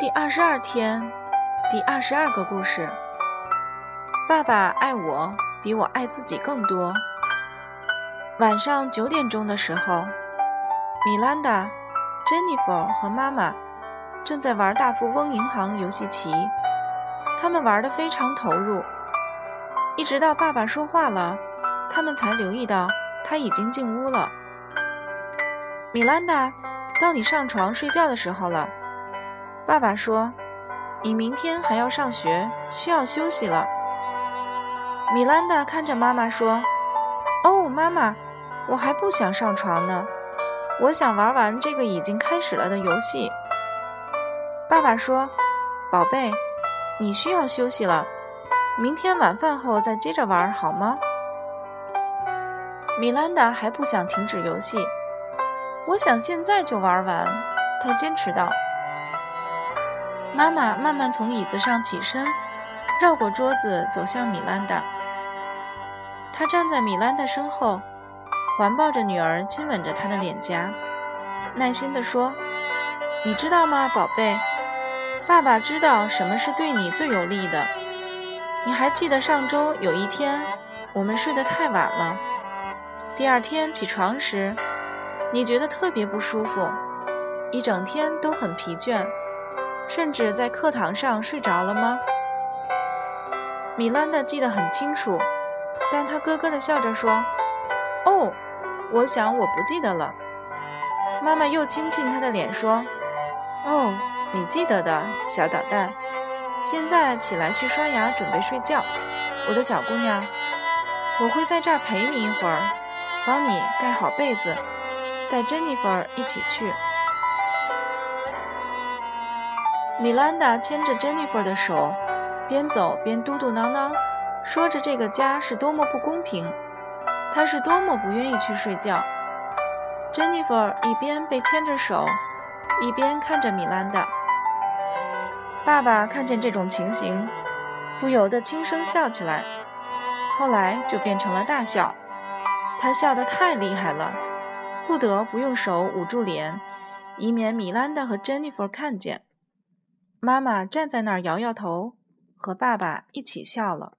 第二十二天，第二十二个故事。爸爸爱我比我爱自己更多。晚上九点钟的时候，米兰达、珍妮弗和妈妈正在玩大富翁银行游戏棋，他们玩得非常投入，一直到爸爸说话了，他们才留意到他已经进屋了。米兰达，到你上床睡觉的时候了。爸爸说：“你明天还要上学，需要休息了。”米兰达看着妈妈说：“哦，妈妈，我还不想上床呢，我想玩完这个已经开始了的游戏。”爸爸说：“宝贝，你需要休息了，明天晚饭后再接着玩好吗？”米兰达还不想停止游戏。我想现在就玩完，他坚持道。妈妈慢慢从椅子上起身，绕过桌子走向米兰达。她站在米兰达身后，环抱着女儿，亲吻着她的脸颊，耐心地说：“你知道吗，宝贝？爸爸知道什么是对你最有利的。你还记得上周有一天，我们睡得太晚了，第二天起床时。”你觉得特别不舒服，一整天都很疲倦，甚至在课堂上睡着了吗？米兰达记得很清楚，但她咯咯地笑着说：“哦，我想我不记得了。”妈妈又亲亲她的脸说：“哦，你记得的，小捣蛋。现在起来去刷牙，准备睡觉，我的小姑娘。我会在这儿陪你一会儿，帮你盖好被子。”带珍妮弗一起去。米兰达牵着珍妮弗的手，边走边嘟嘟囔囔，说着这个家是多么不公平，她是多么不愿意去睡觉。珍妮弗一边被牵着手，一边看着米兰达。爸爸看见这种情形，不由得轻声笑起来，后来就变成了大笑。他笑得太厉害了。不得不用手捂住脸，以免米兰达和珍妮弗看见。妈妈站在那儿摇摇头，和爸爸一起笑了。